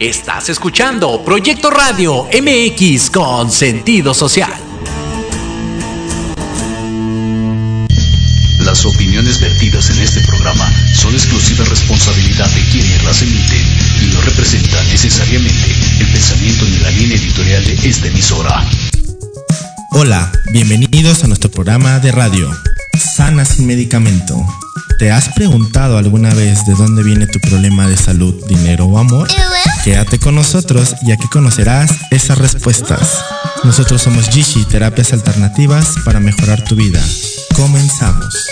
Estás escuchando Proyecto Radio MX con sentido social. Las opiniones vertidas en este programa son exclusiva responsabilidad de quienes las emiten y no representan necesariamente el pensamiento ni la línea editorial de esta emisora. Hola, bienvenidos a nuestro programa de radio, Sana sin medicamento. ¿Te has preguntado alguna vez de dónde viene tu problema de salud, dinero o amor? Quédate con nosotros y aquí conocerás esas respuestas. Nosotros somos Gishi, terapias alternativas para mejorar tu vida. Comenzamos.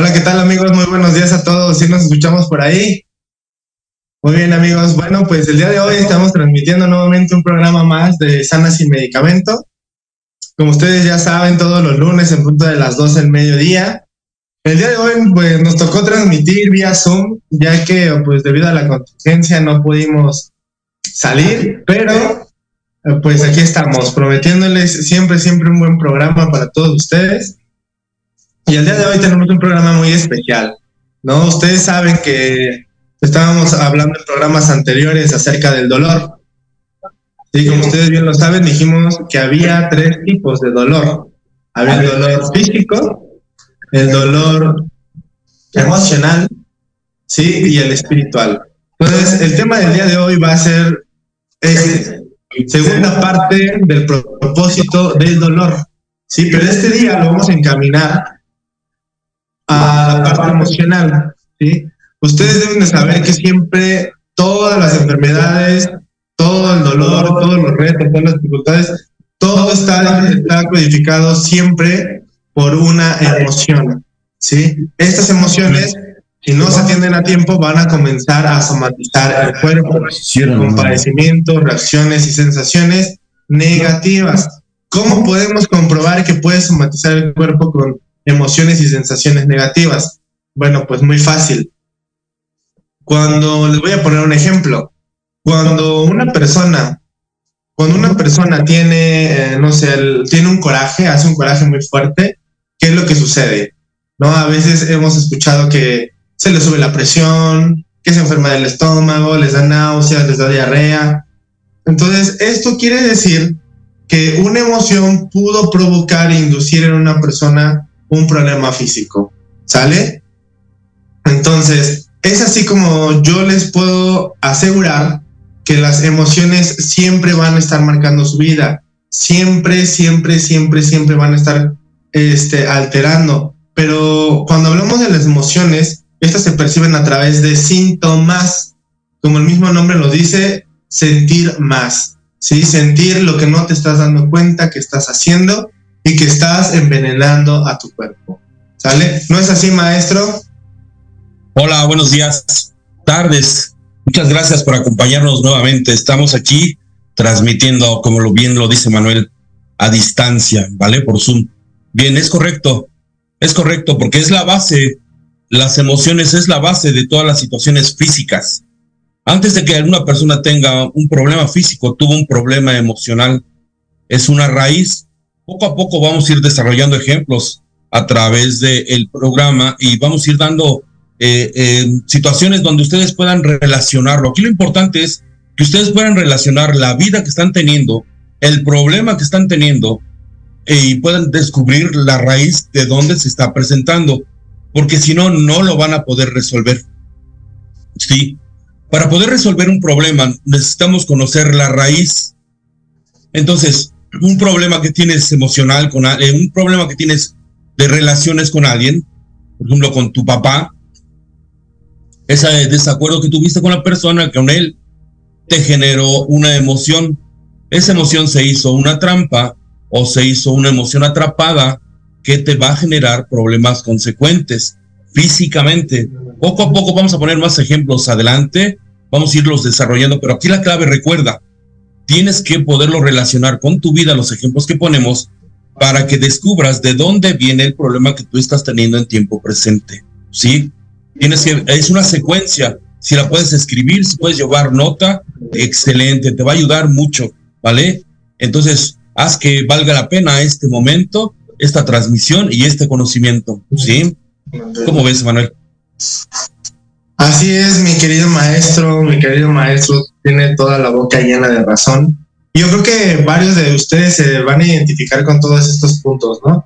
Hola, ¿qué tal amigos? Muy buenos días a todos. ¿Sí nos escuchamos por ahí? Muy bien amigos. Bueno, pues el día de hoy estamos transmitiendo nuevamente un programa más de Sana sin Medicamento. Como ustedes ya saben, todos los lunes en punto de las 12 del mediodía. El día de hoy pues nos tocó transmitir vía Zoom, ya que pues debido a la contingencia no pudimos salir, pero pues aquí estamos, prometiéndoles siempre, siempre un buen programa para todos ustedes. Y el día de hoy tenemos un programa muy especial, ¿no? Ustedes saben que estábamos hablando en programas anteriores acerca del dolor. Sí, como ustedes bien lo saben, dijimos que había tres tipos de dolor. Había el dolor físico, el dolor emocional, sí, y el espiritual. Entonces, el tema del día de hoy va a ser este, segunda parte del propósito del dolor. Sí, pero este día lo vamos a encaminar a la parte emocional. ¿sí? Ustedes deben de saber que siempre todas las enfermedades, todo el dolor, todos los retos, todas las dificultades, todo está, está codificado siempre por una emoción. ¿sí? Estas emociones si no se atienden a tiempo, van a comenzar a somatizar el cuerpo con padecimientos, reacciones y sensaciones negativas. ¿Cómo podemos comprobar que puede somatizar el cuerpo con emociones y sensaciones negativas? Bueno, pues muy fácil. Cuando les voy a poner un ejemplo, cuando una persona, cuando una persona tiene, eh, no sé, tiene un coraje, hace un coraje muy fuerte, ¿qué es lo que sucede? ¿No? A veces hemos escuchado que se les sube la presión, que se enferma del estómago, les da náuseas, les da diarrea. Entonces, esto quiere decir que una emoción pudo provocar e inducir en una persona un problema físico. ¿Sale? Entonces, es así como yo les puedo asegurar que las emociones siempre van a estar marcando su vida. Siempre, siempre, siempre, siempre van a estar este, alterando. Pero cuando hablamos de las emociones, estas se perciben a través de síntomas, como el mismo nombre lo dice, sentir más, ¿sí? Sentir lo que no te estás dando cuenta que estás haciendo y que estás envenenando a tu cuerpo, ¿sale? ¿No es así, maestro? Hola, buenos días, tardes. Muchas gracias por acompañarnos nuevamente. Estamos aquí transmitiendo, como lo bien lo dice Manuel, a distancia, ¿vale? Por Zoom. Bien, es correcto. Es correcto, porque es la base las emociones es la base de todas las situaciones físicas. Antes de que alguna persona tenga un problema físico, tuvo un problema emocional, es una raíz. Poco a poco vamos a ir desarrollando ejemplos a través del programa y vamos a ir dando eh, eh, situaciones donde ustedes puedan relacionarlo. Aquí lo importante es que ustedes puedan relacionar la vida que están teniendo, el problema que están teniendo eh, y puedan descubrir la raíz de dónde se está presentando porque si no, no lo van a poder resolver. Sí, para poder resolver un problema necesitamos conocer la raíz. Entonces, un problema que tienes emocional, con eh, un problema que tienes de relaciones con alguien, por ejemplo, con tu papá, ese desacuerdo que tuviste con la persona, con él, te generó una emoción. esa emoción se hizo una trampa o se hizo una emoción atrapada que te va a generar problemas consecuentes físicamente. Poco a poco vamos a poner más ejemplos adelante, vamos a irlos desarrollando, pero aquí la clave recuerda, tienes que poderlo relacionar con tu vida, los ejemplos que ponemos, para que descubras de dónde viene el problema que tú estás teniendo en tiempo presente. ¿Sí? Tienes que, es una secuencia. Si la puedes escribir, si puedes llevar nota, excelente, te va a ayudar mucho, ¿vale? Entonces, haz que valga la pena este momento, esta transmisión y este conocimiento, ¿sí? ¿Cómo ves, Manuel? Así es, mi querido maestro, mi querido maestro, tiene toda la boca llena de razón. Yo creo que varios de ustedes se van a identificar con todos estos puntos, ¿no?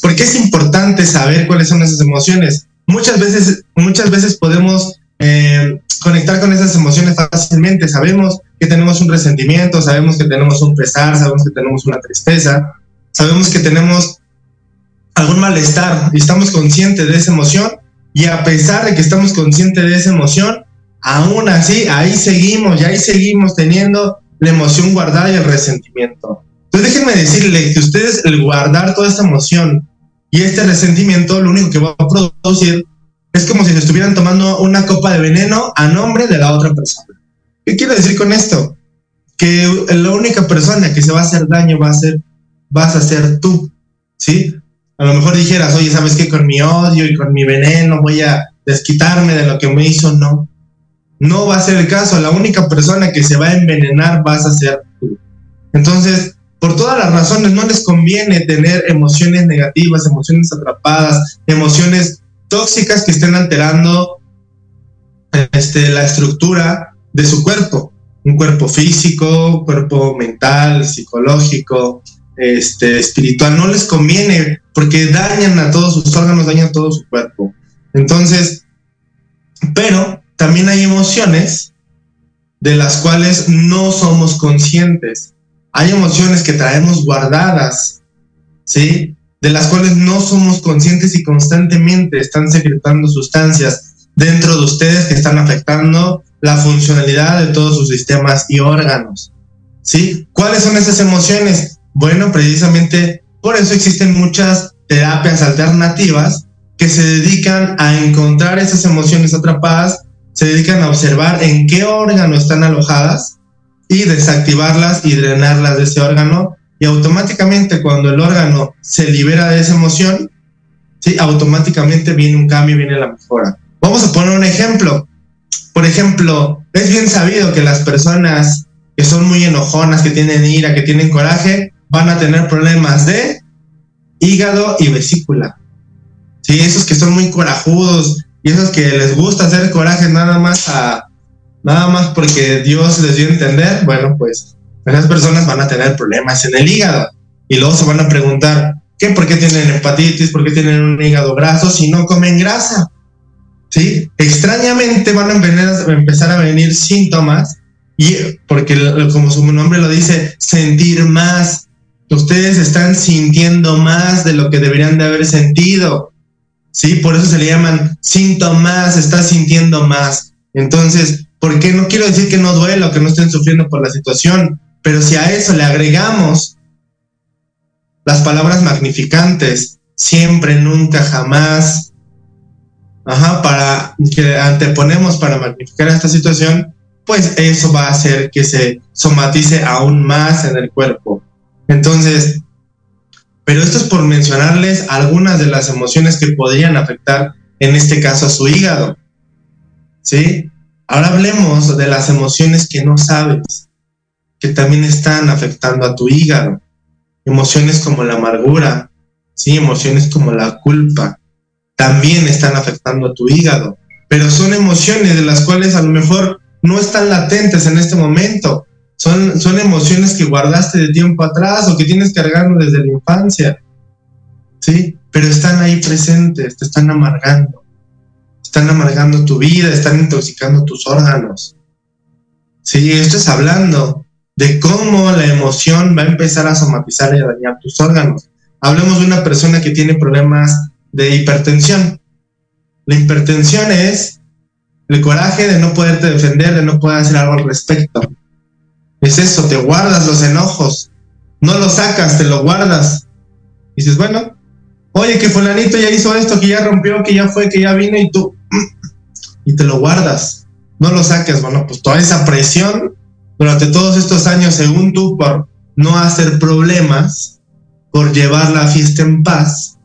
Porque es importante saber cuáles son esas emociones. Muchas veces, muchas veces podemos eh, conectar con esas emociones fácilmente. Sabemos que tenemos un resentimiento, sabemos que tenemos un pesar, sabemos que tenemos una tristeza, sabemos que tenemos algún malestar y estamos conscientes de esa emoción y a pesar de que estamos conscientes de esa emoción, aún así ahí seguimos y ahí seguimos teniendo la emoción guardada y el resentimiento. Entonces déjenme decirle que ustedes el guardar toda esta emoción y este resentimiento lo único que va a producir es como si se estuvieran tomando una copa de veneno a nombre de la otra persona. ¿Qué quiero decir con esto? Que la única persona que se va a hacer daño va a ser, vas a ser tú, ¿sí? A lo mejor dijeras, oye, ¿sabes qué? Con mi odio y con mi veneno voy a desquitarme de lo que me hizo. No, no va a ser el caso. La única persona que se va a envenenar vas a ser tú. Entonces, por todas las razones, no les conviene tener emociones negativas, emociones atrapadas, emociones tóxicas que estén alterando este, la estructura de su cuerpo. Un cuerpo físico, cuerpo mental, psicológico, este, espiritual. No les conviene porque dañan a todos sus órganos, dañan todo su cuerpo. Entonces, pero también hay emociones de las cuales no somos conscientes. Hay emociones que traemos guardadas, ¿sí? De las cuales no somos conscientes y constantemente están secretando sustancias dentro de ustedes que están afectando la funcionalidad de todos sus sistemas y órganos. ¿Sí? ¿Cuáles son esas emociones? Bueno, precisamente por eso existen muchas terapias alternativas que se dedican a encontrar esas emociones atrapadas, se dedican a observar en qué órgano están alojadas y desactivarlas y drenarlas de ese órgano. Y automáticamente cuando el órgano se libera de esa emoción, ¿sí? automáticamente viene un cambio, viene la mejora. Vamos a poner un ejemplo. Por ejemplo, es bien sabido que las personas que son muy enojonas, que tienen ira, que tienen coraje, van a tener problemas de hígado y vesícula. Sí, esos que son muy corajudos y esos que les gusta hacer coraje nada más a nada más porque Dios les dio a entender, bueno, pues esas personas van a tener problemas en el hígado y luego se van a preguntar, ¿qué? ¿Por qué tienen hepatitis? ¿Por qué tienen un hígado graso si no comen grasa? ¿Sí? Extrañamente van a empezar a venir síntomas y porque como su nombre lo dice, sentir más, ustedes están sintiendo más de lo que deberían de haber sentido. Sí, por eso se le llaman síntomas, estás sintiendo más. Entonces, ¿por qué no quiero decir que no duela o que no estén sufriendo por la situación? Pero si a eso le agregamos las palabras magnificantes, siempre, nunca, jamás, ajá, para que anteponemos para magnificar esta situación, pues eso va a hacer que se somatice aún más en el cuerpo. Entonces, pero esto es por mencionarles algunas de las emociones que podrían afectar, en este caso, a su hígado. ¿Sí? Ahora hablemos de las emociones que no sabes, que también están afectando a tu hígado. Emociones como la amargura, ¿sí? Emociones como la culpa, también están afectando a tu hígado. Pero son emociones de las cuales a lo mejor no están latentes en este momento, son, son emociones que guardaste de tiempo atrás o que tienes cargando desde la infancia. ¿Sí? Pero están ahí presentes, te están amargando. Están amargando tu vida, están intoxicando tus órganos. Sí, esto es hablando de cómo la emoción va a empezar a somatizar y a dañar tus órganos. Hablemos de una persona que tiene problemas de hipertensión. La hipertensión es el coraje de no poderte defender, de no poder hacer algo al respecto Es eso, te guardas los enojos. No los sacas, te lo guardas. dices, bueno, oye, que fulanito ya hizo esto, que ya rompió, que ya fue, que ya vino y tú... Y te lo guardas. No lo saques, bueno, pues toda esa presión durante todos estos años, según tú, por no hacer problemas, por llevar la fiesta en paz,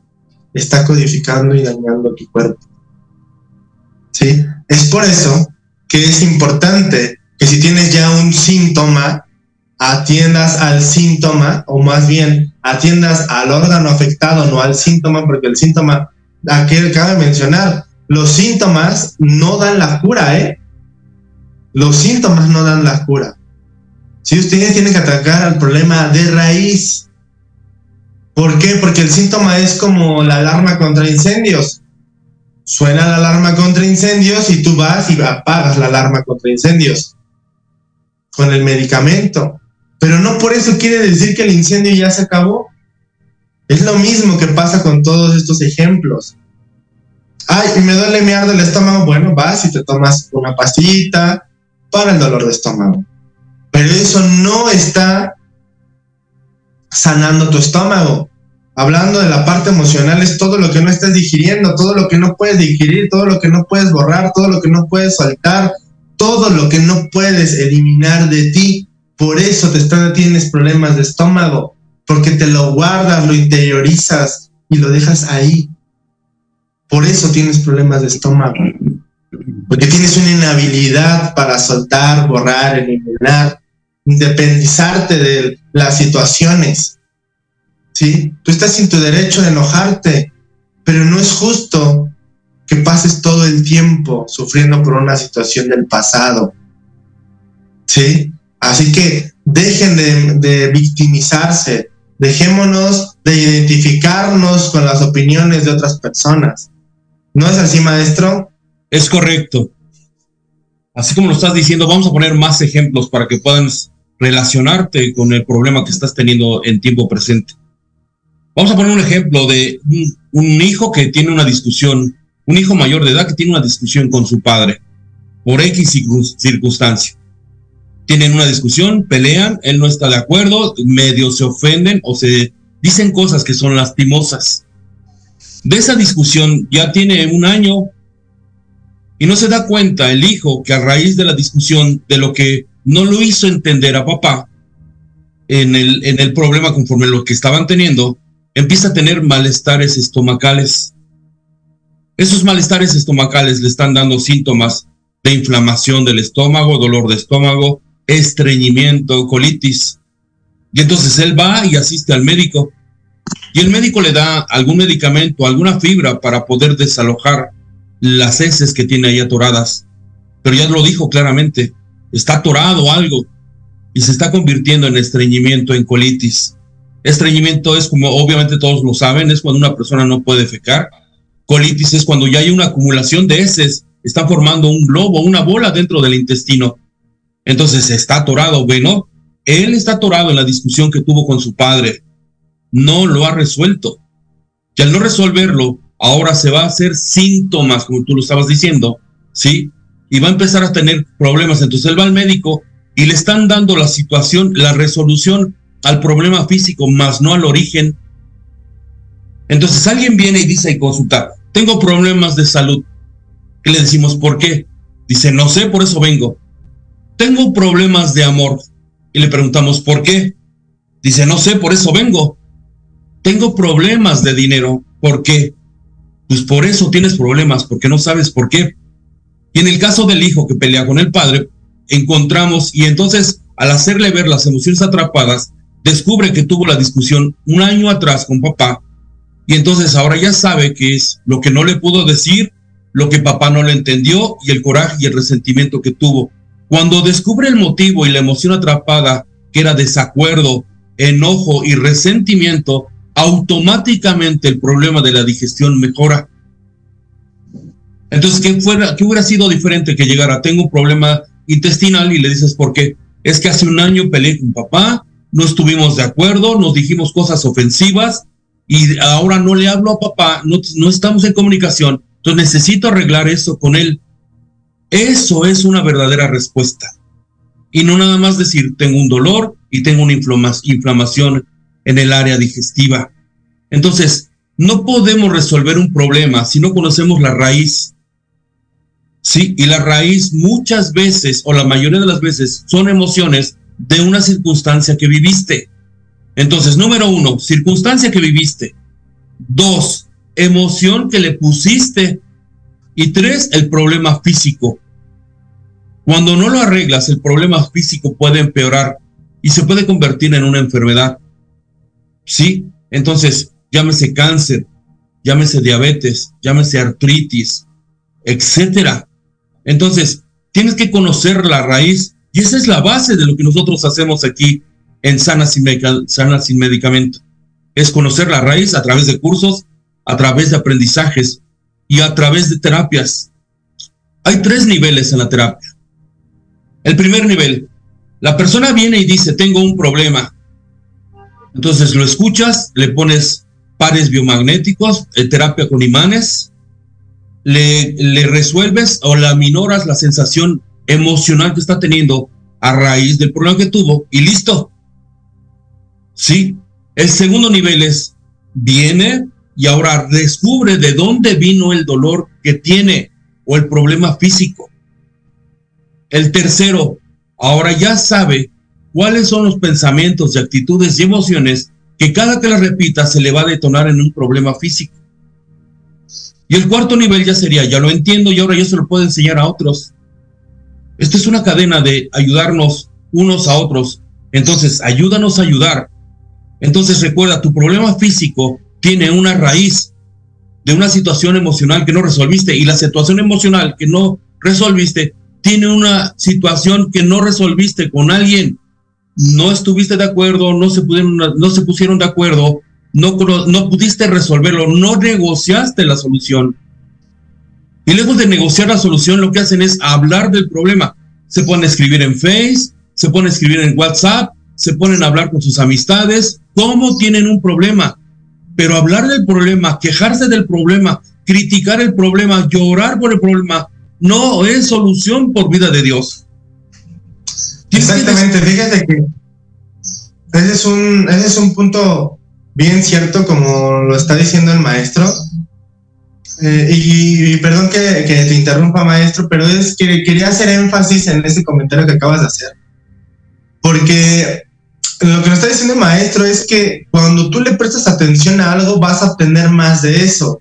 está codificando y dañando tu cuerpo. ¿Sí? Es por eso que es importante que si tienes ya un síntoma, atiendas al síntoma, o más bien atiendas al órgano afectado, no al síntoma, porque el síntoma, aquí cabe mencionar, los síntomas no dan la cura, ¿eh? Los síntomas no dan la cura. Si ustedes tienen que atacar al problema de raíz. ¿Por qué? Porque el síntoma es como la alarma contra incendios. Suena la alarma contra incendios y tú vas y apagas la alarma contra incendios con el medicamento. Pero no por eso quiere decir que el incendio ya se acabó. Es lo mismo que pasa con todos estos ejemplos. Ay, me duele, me arde el estómago. Bueno, vas y te tomas una pastillita para el dolor de estómago. Pero eso no está sanando tu estómago. Hablando de la parte emocional es todo lo que no estás digiriendo, todo lo que no puedes digerir, todo lo que no puedes borrar, todo lo que no puedes soltar, todo lo que no puedes eliminar de ti. Por eso te están, tienes problemas de estómago, porque te lo guardas, lo interiorizas y lo dejas ahí. Por eso tienes problemas de estómago. Porque tienes una inhabilidad para soltar, borrar, eliminar, independizarte de las situaciones. ¿Sí? Tú estás sin tu derecho de enojarte, pero no es justo que pases todo el tiempo sufriendo por una situación del pasado. ¿Sí? Así que dejen de, victimizarse, dejémonos de identificarnos con las opiniones de otras personas. ¿No es así, maestro? Es correcto. Así como lo estás diciendo, vamos a poner más ejemplos para que puedan relacionarte con el problema que estás teniendo en tiempo presente. Vamos a poner un ejemplo de un, hijo que tiene una discusión, un hijo mayor de edad que tiene una discusión con su padre por X circunstancia. Tienen una discusión, pelean, él no está de acuerdo, medio se ofenden o se dicen cosas que son lastimosas. De esa discusión ya tiene un año y no se da cuenta el hijo que a raíz de la discusión de lo que no lo hizo entender a papá en el, en el problema conforme lo que estaban teniendo, empieza a tener malestares estomacales. Esos malestares estomacales le están dando síntomas de inflamación del estómago, dolor de estómago, estreñimiento, colitis. Y entonces él va y asiste al médico. Y el médico le da algún medicamento, alguna fibra para poder desalojar las heces que tiene ahí atoradas. Pero ya lo dijo claramente, está atorado algo y se está convirtiendo en estreñimiento, en colitis. Estreñimiento es como obviamente todos lo saben, es cuando una persona no puede fecar. Colitis es cuando ya hay una acumulación de heces, está formando un globo, una bola dentro del intestino. Entonces está atorado, bueno, él está atorado en la discusión que tuvo con su padre. No lo ha resuelto. Y al no resolverlo, ahora se va a hacer síntomas, como tú lo estabas diciendo, ¿sí? Y va a empezar a tener problemas. Entonces él va al médico y le están dando la situación, la resolución al problema físico, más no al origen. Entonces alguien viene y dice y consulta, tengo problemas de salud. ¿Qué le decimos? ¿Por qué? Dice, no sé, por eso vengo. Tengo problemas de amor. Y le preguntamos, ¿por qué? Dice, no sé, por eso vengo. Tengo problemas de dinero. ¿Por qué? pues por eso tienes problemas, porque no sabes por qué. Y en el caso del hijo que pelea con el padre, encontramos, y entonces al hacerle ver las emociones atrapadas, descubre que tuvo la discusión un año atrás con papá, y entonces ahora ya sabe que es lo que no le pudo decir, lo que papá no le entendió y el coraje y el resentimiento que tuvo. Cuando descubre el motivo y la emoción atrapada, que era desacuerdo, enojo y resentimiento, automáticamente el problema de la digestión mejora. Entonces, ¿qué, fuera, ¿qué hubiera sido diferente que llegara? Tengo un problema intestinal y le dices, ¿por qué? Es que hace un año peleé con papá, no estuvimos de acuerdo, nos dijimos cosas ofensivas y ahora no le hablo a papá, no, no estamos en comunicación, entonces necesito arreglar eso con él. Eso es una verdadera respuesta. y no nada más decir tengo un dolor y tengo una inflamación en el área digestiva. Entonces, no podemos resolver un problema si no conocemos la raíz. Sí, y la raíz muchas veces, o la mayoría de las veces, son emociones de una circunstancia que viviste. Entonces, número uno, circunstancia que viviste. Dos, emoción que le pusiste. Y tres, el problema físico. Cuando no lo arreglas, el problema físico puede empeorar y se puede convertir en una enfermedad. ¿Sí? Entonces, llámese cáncer, llámese diabetes, llámese artritis, etcétera. Entonces, tienes que conocer la raíz y esa es la base de lo que nosotros hacemos aquí en Sana sin, Sana sin Medicamento. Es conocer la raíz a través de cursos, a través de aprendizajes y a través de terapias. Hay tres niveles en la terapia. El primer nivel, la persona viene y dice, tengo un problema. Entonces lo escuchas, le pones pares biomagnéticos, eh, terapia con imanes, le, le resuelves o la minoras la sensación emocional que está teniendo a raíz del problema que tuvo y listo. Sí. El segundo nivel es, viene y ahora descubre de dónde vino el dolor que tiene o el problema físico. El tercero, ahora ya sabe cuáles son los pensamientos y actitudes y emociones que cada que las repita se le va a detonar en un problema físico. Y el cuarto nivel ya sería, ya lo entiendo y ahora yo se lo puedo enseñar a otros. Esto es una cadena de ayudarnos unos a otros. Entonces, ayúdanos a ayudar. Entonces, recuerda, tu problema físico tiene una raíz de una situación emocional que no resolviste y la situación emocional que no resolviste tiene una situación que no resolviste con alguien, no estuviste de acuerdo, no se, pudieron, no se pusieron de acuerdo, no, no pudiste resolverlo, no negociaste la solución. Y luego de negociar la solución, lo que hacen es hablar del problema. Se ponen a escribir en Face, se ponen a escribir en WhatsApp, se ponen a hablar con sus amistades, cómo tienen un problema. Pero hablar del problema, quejarse del problema, criticar el problema, llorar por el problema, no es solución por vida de Dios. Exactamente, fíjate que ese es un, ese es un punto bien cierto, como lo está diciendo el maestro. Eh, y, perdón que, te interrumpa, maestro, pero es que quería hacer énfasis en ese comentario que acabas de hacer. Porque lo que nos está diciendo el maestro es que cuando tú le prestas atención a algo, vas a obtener más de eso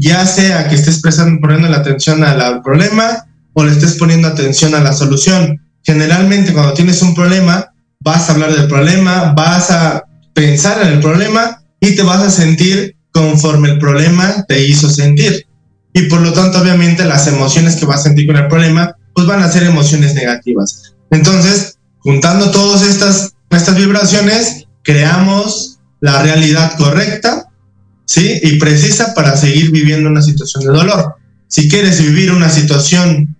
ya sea que estés poniendo la atención al problema o le estés poniendo atención a la solución. Generalmente cuando tienes un problema, vas a hablar del problema, vas a pensar en el problema y te vas a sentir conforme el problema te hizo sentir. Y por lo tanto, obviamente, las emociones que vas a sentir con el problema, pues van a ser emociones negativas. Entonces, juntando todas estas, estas vibraciones, creamos la realidad correcta ¿sí? Y precisa para seguir viviendo una situación de dolor. Si quieres vivir una situación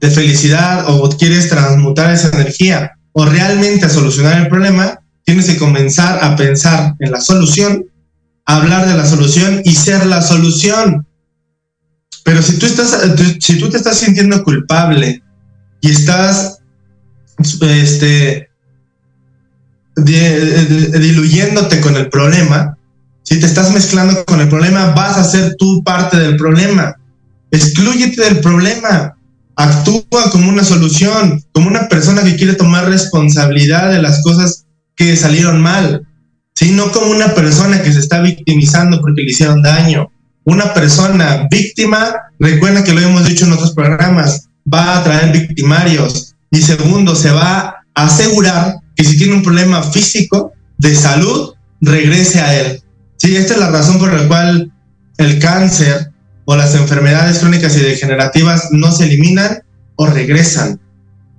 de felicidad o quieres transmutar esa energía o realmente solucionar el problema, tienes que comenzar a pensar en la solución, hablar de la solución y ser la solución. Pero si tú estás, si tú te estás sintiendo culpable y estás este, diluyéndote con el problema, si te estás mezclando con el problema, vas a ser tú parte del problema. Exclúyete del problema. Actúa como una solución, como una persona que quiere tomar responsabilidad de las cosas que salieron mal. ¿sí? No como una persona que se está victimizando porque le hicieron daño. Una persona víctima, recuerda que lo hemos dicho en otros programas, va a traer victimarios. Y segundo, se va a asegurar que si tiene un problema físico de salud, regrese a él. Sí, esta es la razón por la cual el cáncer o las enfermedades crónicas y degenerativas no se eliminan o regresan.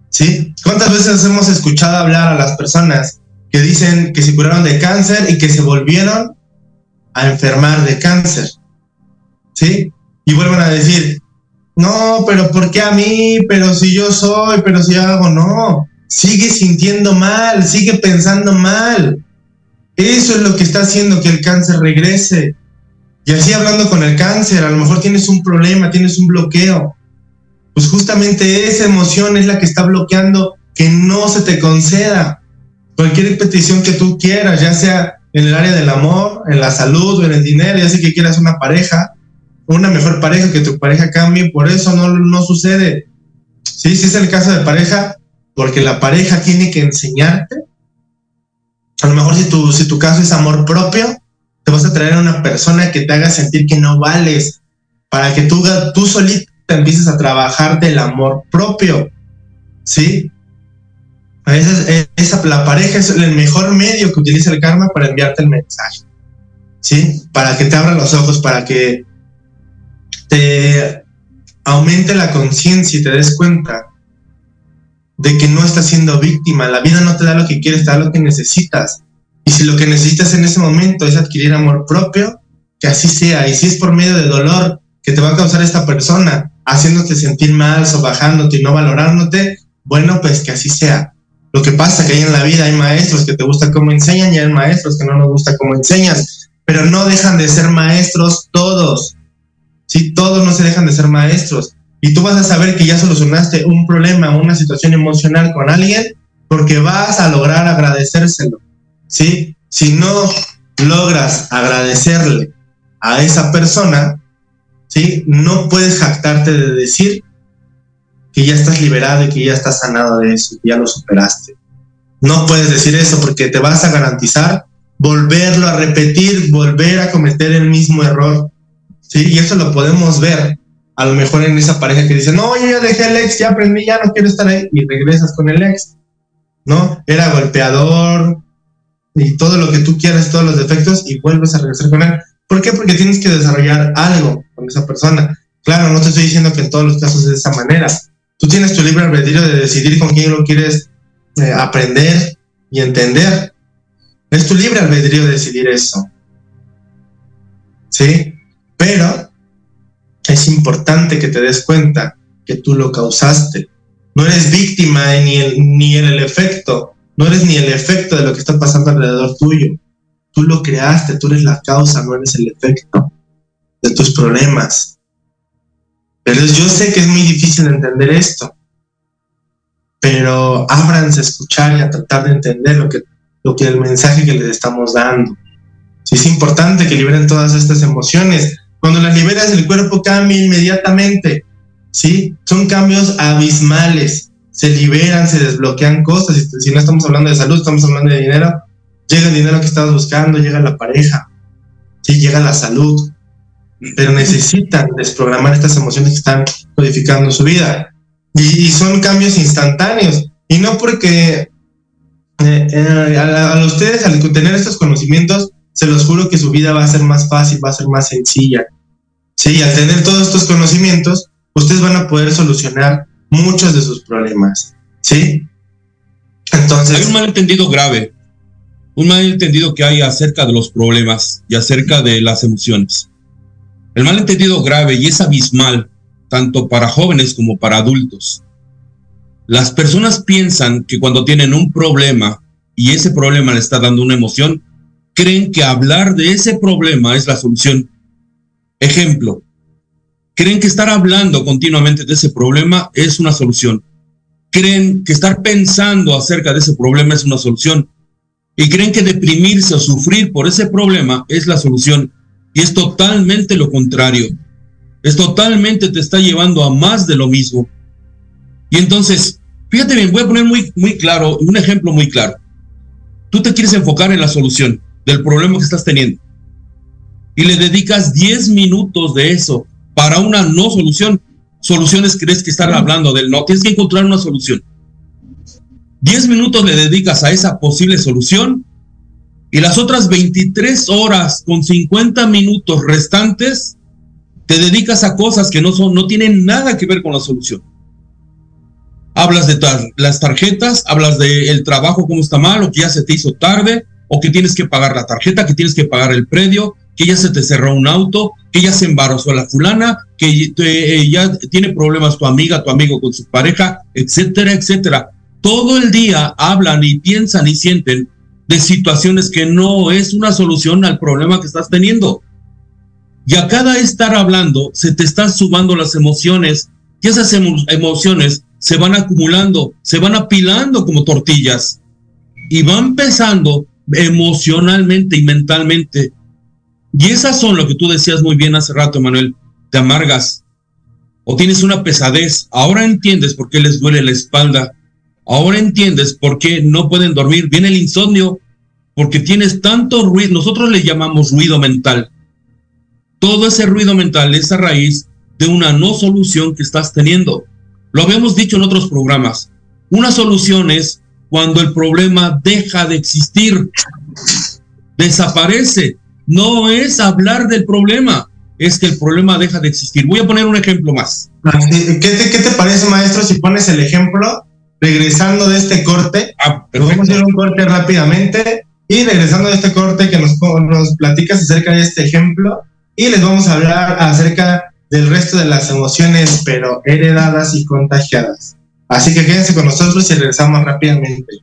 ¿Sí? ¿Cuántas veces hemos escuchado hablar a las personas que dicen que se curaron de cáncer y que se volvieron a enfermar de cáncer? ¿Sí? Y vuelven a decir, no, pero ¿por qué a mí? Pero si yo soy, pero si hago, no. Sigue sintiendo mal, sigue pensando mal. Eso es lo que está haciendo que el cáncer regrese. Y así hablando con el cáncer, a lo mejor tienes un problema, tienes un bloqueo. Pues justamente esa emoción es la que está bloqueando que no se te conceda cualquier petición que tú quieras, ya sea en el área del amor, en la salud o en el dinero, ya sea que quieras una pareja, una mejor pareja, que tu pareja cambie, por eso no, no sucede. Sí, sí es el caso de pareja, porque la pareja tiene que enseñarte. A lo mejor si tu, si tu caso es amor propio, te vas a traer a una persona que te haga sentir que no vales, para que tú, tú solito empieces a trabajar del amor propio. ¿Sí? Esa, esa, la pareja es el mejor medio que utiliza el karma para enviarte el mensaje. ¿Sí? Para que te abra los ojos, para que te aumente la conciencia y te des cuenta de que no estás siendo víctima. La vida no te da lo que quieres, te da lo que necesitas. Y si lo que necesitas en ese momento es adquirir amor propio, que así sea. Y si es por medio de dolor que te va a causar esta persona, haciéndote sentir mal, sobajándote y no valorándote, bueno, pues que así sea. Lo que pasa que hay en la vida hay maestros que te gusta cómo enseñan y hay maestros que no nos gusta cómo enseñan, pero no dejan de ser maestros todos. Sí, todos no se dejan de ser maestros. Y tú vas a saber que ya solucionaste un problema, una situación emocional con alguien, porque vas a lograr agradecérselo. ¿Sí? Si no logras agradecerle a esa persona, ¿sí? No puedes jactarte de decir que ya estás liberado y que ya estás sanado de eso, que ya lo superaste. No puedes decir eso porque te vas a garantizar volverlo a repetir, volver a cometer el mismo error. ¿sí? Y eso lo podemos ver a lo mejor en esa pareja que dice, no, yo ya dejé el ex, ya aprendí, ya no quiero estar ahí, y regresas con el ex, ¿no? Era golpeador y todo lo que tú quieras, todos los defectos, y vuelves a regresar con él. ¿Por qué? Porque tienes que desarrollar algo con esa persona. Claro, no te estoy diciendo que en todos los casos es de esa manera, Tú tienes tu libre albedrío de decidir con quién lo quieres eh, aprender y entender. Es tu libre albedrío de decidir eso. ¿Sí? Pero es importante que te des cuenta que tú lo causaste. No eres víctima ni, ni en el efecto. No eres ni el efecto de lo que está pasando alrededor tuyo. Tú lo creaste, tú eres la causa, no eres el efecto de tus problemas. Pero yo sé que es muy difícil entender esto, pero ábranse a escuchar y a tratar de entender lo que, lo que el mensaje que les estamos dando. Si es importante que liberen todas estas emociones. Cuando las liberas, el cuerpo cambia inmediatamente. ¿sí? Son cambios abismales. Se liberan, se desbloquean cosas. Si, si no estamos hablando de salud, estamos hablando de dinero. Llega el dinero que estabas buscando, llega la pareja, ¿sí? llega la salud pero necesitan desprogramar estas emociones que están codificando su vida. Y, son cambios instantáneos. Y no porque eh, eh, a, ustedes, al tener estos conocimientos, se los juro que su vida va a ser más fácil, va a ser más sencilla. Sí, al tener todos estos conocimientos, ustedes van a poder solucionar muchos de sus problemas. ¿Sí? Entonces. Hay un malentendido grave. Un malentendido que hay acerca de los problemas y acerca de las emociones. El malentendido grave y es abismal, tanto para jóvenes como para adultos. Las personas piensan que cuando tienen un problema y ese problema le está dando una emoción, creen que hablar de ese problema es la solución. Ejemplo, creen que estar hablando continuamente de ese problema es una solución. Creen que estar pensando acerca de ese problema es una solución. Y creen que deprimirse o sufrir por ese problema es la solución. Y es totalmente lo contrario. Es totalmente te está llevando a más de lo mismo. Y entonces, fíjate bien, voy a poner muy, muy claro, un ejemplo muy claro. Tú te quieres enfocar en la solución del problema que estás teniendo. Y le dedicas 10 minutos de eso para una no solución. Soluciones crees que estar hablando del no. Tienes que encontrar una solución. 10 minutos le dedicas a esa posible solución y las otras 23 horas con 50 minutos restantes te dedicas a cosas que no son no tienen nada que ver con la solución. Hablas de las tarjetas, hablas del el trabajo cómo está mal o que ya se te hizo tarde o que tienes que pagar la tarjeta, que tienes que pagar el predio, que ya se te cerró un auto, que ya se embarazó la fulana, que eh, ya tiene problemas tu amiga, tu amigo con su pareja, etcétera, etcétera. Todo el día hablan y piensan y sienten de situaciones que no es una solución al problema que estás teniendo. Y a cada estar hablando, se te están sumando las emociones y esas emociones se van acumulando, se van apilando como tortillas y van pesando emocionalmente y mentalmente. Y esas son lo que tú decías muy bien hace rato, Manuel, te amargas o tienes una pesadez. Ahora entiendes por qué les duele la espalda. Ahora entiendes por qué no pueden dormir. Viene el insomnio porque tienes tanto ruido. Nosotros le llamamos ruido mental. Todo ese ruido mental es a raíz de una no solución que estás teniendo. Lo habíamos dicho en otros programas. Una solución es cuando el problema deja de existir, desaparece. No es hablar del problema, es que el problema deja de existir. Voy a poner un ejemplo más. ¿Qué te, parece, maestro, si pones el ejemplo, regresando de este corte? Ah, vamos a hacer un corte rápidamente y regresando de este corte que nos, nos platicas acerca de este ejemplo y les vamos a hablar acerca del resto de las emociones, pero heredadas y contagiadas. Así que quédense con nosotros y regresamos rápidamente.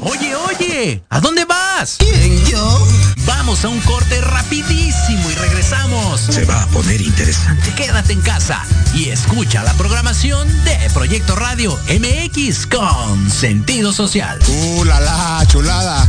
Oye, oye, ¿a dónde vas? ¿Quién, yo? Vamos a un corte rapidísimo y regresamos. Se va a poner interesante. Quédate en casa y escucha la programación de Proyecto Radio MX con sentido social. ¡Uh, la, la chulada!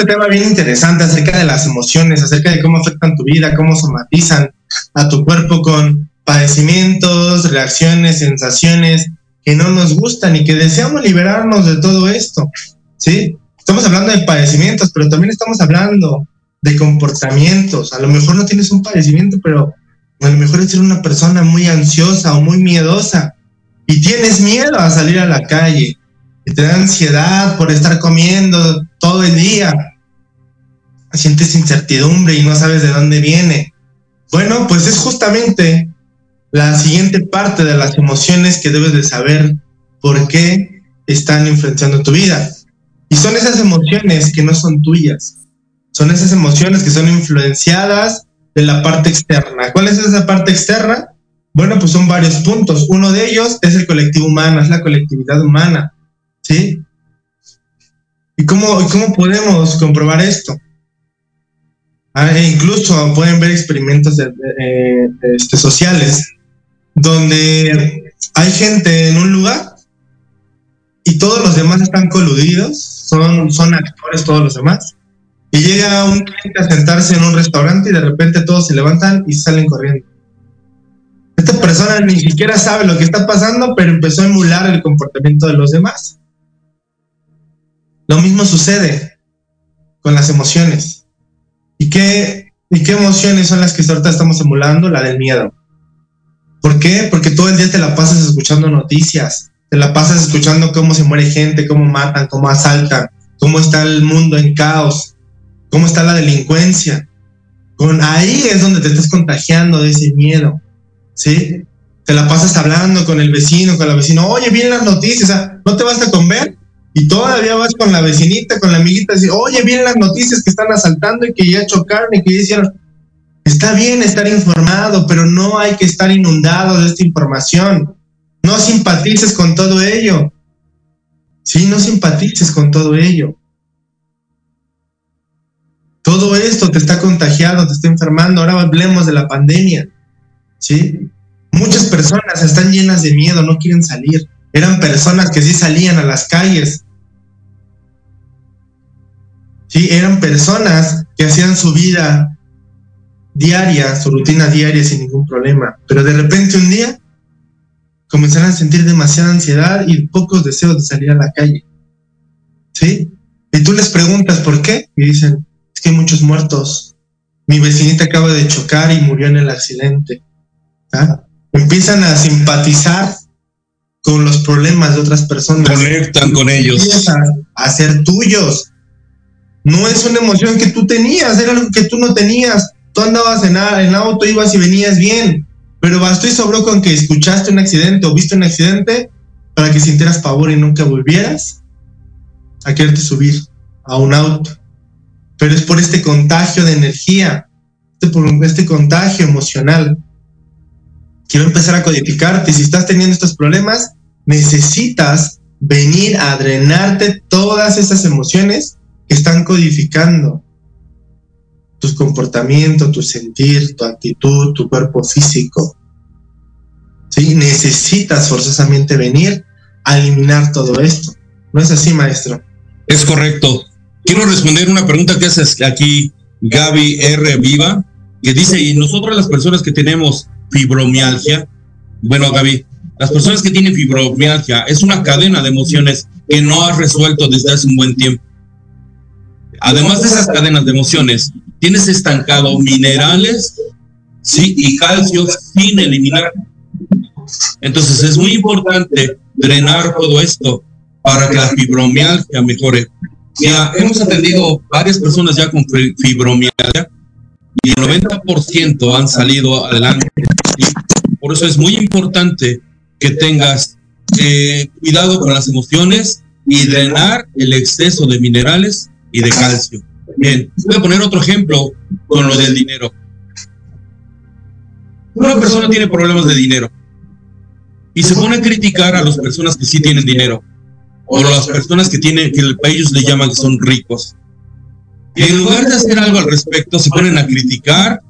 Este tema bien interesante acerca de las emociones, acerca de cómo afectan tu vida, cómo somatizan a tu cuerpo con padecimientos, reacciones, sensaciones que no nos gustan y que deseamos liberarnos de todo esto. ¿Sí? Estamos hablando de padecimientos, pero también estamos hablando de comportamientos. A lo mejor no tienes un padecimiento, pero a lo mejor es ser una persona muy ansiosa o muy miedosa y tienes miedo a salir a la calle y te da ansiedad por estar comiendo todo el día. Sientes incertidumbre y no sabes de dónde viene. Bueno, pues es justamente la siguiente parte de las emociones que debes de saber por qué están influenciando tu vida. Y son esas emociones que no son tuyas. Son esas emociones que son influenciadas de la parte externa. ¿Cuál es esa parte externa? Bueno, pues son varios puntos. Uno de ellos es el colectivo humano, es la colectividad humana. ¿Sí? ¿Y cómo, cómo podemos comprobar esto? Ah, e incluso pueden ver experimentos este, sociales donde hay gente en un lugar y todos los demás están coludidos son, son actores todos los demás. Y llega un cliente a sentarse en un restaurante y de repente todos se levantan y salen corriendo. Esta persona ni siquiera sabe lo que está pasando, pero empezó a emular el comportamiento de los demás. Lo mismo sucede con las emociones. ¿Y qué, ¿Y qué emociones son las que ahorita estamos emulando? La del miedo. ¿Por qué? Porque todo el día te la pasas escuchando noticias, te la pasas escuchando cómo se muere gente, cómo matan, cómo asaltan, cómo está el mundo en caos, cómo está la delincuencia. Con ahí es donde te estás contagiando de ese miedo, ¿sí? Te la pasas hablando con el vecino, con la vecina, oye, vienen las noticias, no te basta con ver y todavía vas con la vecinita, con la amiguita, y oye, vienen las noticias que están asaltando y que ya chocaron y que ya. Está bien estar informado, pero no hay que estar inundado de esta información. No simpatices con todo ello. Sí, no simpatices con todo ello. Todo esto te está contagiando, te está enfermando. Ahora hablemos de la pandemia. ¿Sí? Muchas personas están llenas de miedo, no quieren salir. Eran personas que sí salían a las calles. Sí, eran personas que hacían su vida diaria, su rutina diaria sin ningún problema. Pero de repente un día comenzaron a sentir demasiada ansiedad y pocos deseos de salir a la calle. ¿Sí? Y tú les preguntas por qué y dicen, es que hay muchos muertos. Mi vecinita acaba de chocar y murió en el accidente. ¿Ah? Empiezan a simpatizar con los problemas de otras personas. Conectan con ellos. A ser tuyos. No es una emoción que tú tenías, era algo que tú no tenías. Tú andabas en, en auto, ibas y venías bien, pero bastó y sobró con que escuchaste un accidente o viste un accidente para que sintieras pavor y nunca volvieras a quererte subir a un auto. Pero es por este contagio de energía, este, por este contagio emocional. Quiero empezar a codificarte. Si estás teniendo estos problemas, necesitas venir a drenarte todas esas emociones que están codificando tus comportamientos, tu sentir, tu actitud, tu cuerpo físico. ¿Sí? Necesitas forzosamente venir a eliminar todo esto. ¿No es así, maestro? Es correcto. Quiero responder una pregunta que haces aquí Gaby R. Viva, que dice, y nosotros las personas que tenemos fibromialgia, bueno, Gaby, las personas que tienen fibromialgia es una cadena de emociones que no has resuelto desde hace un buen tiempo. Además de esas cadenas de emociones, tienes estancado minerales sí, y calcio sin eliminar. Entonces es muy importante drenar todo esto para que la fibromialgia mejore. Ya hemos atendido varias personas ya con fibromialgia y el 90% han salido adelante. Por eso es muy importante que tengas eh, cuidado con las emociones y drenar el exceso de minerales y de calcio. Bien, voy a poner otro ejemplo con lo del dinero. Una persona tiene problemas de dinero y se pone a criticar a las personas que sí tienen dinero o las personas que tienen que ellos le llaman que son ricos. Y en lugar de hacer algo al respecto, se ponen a criticar.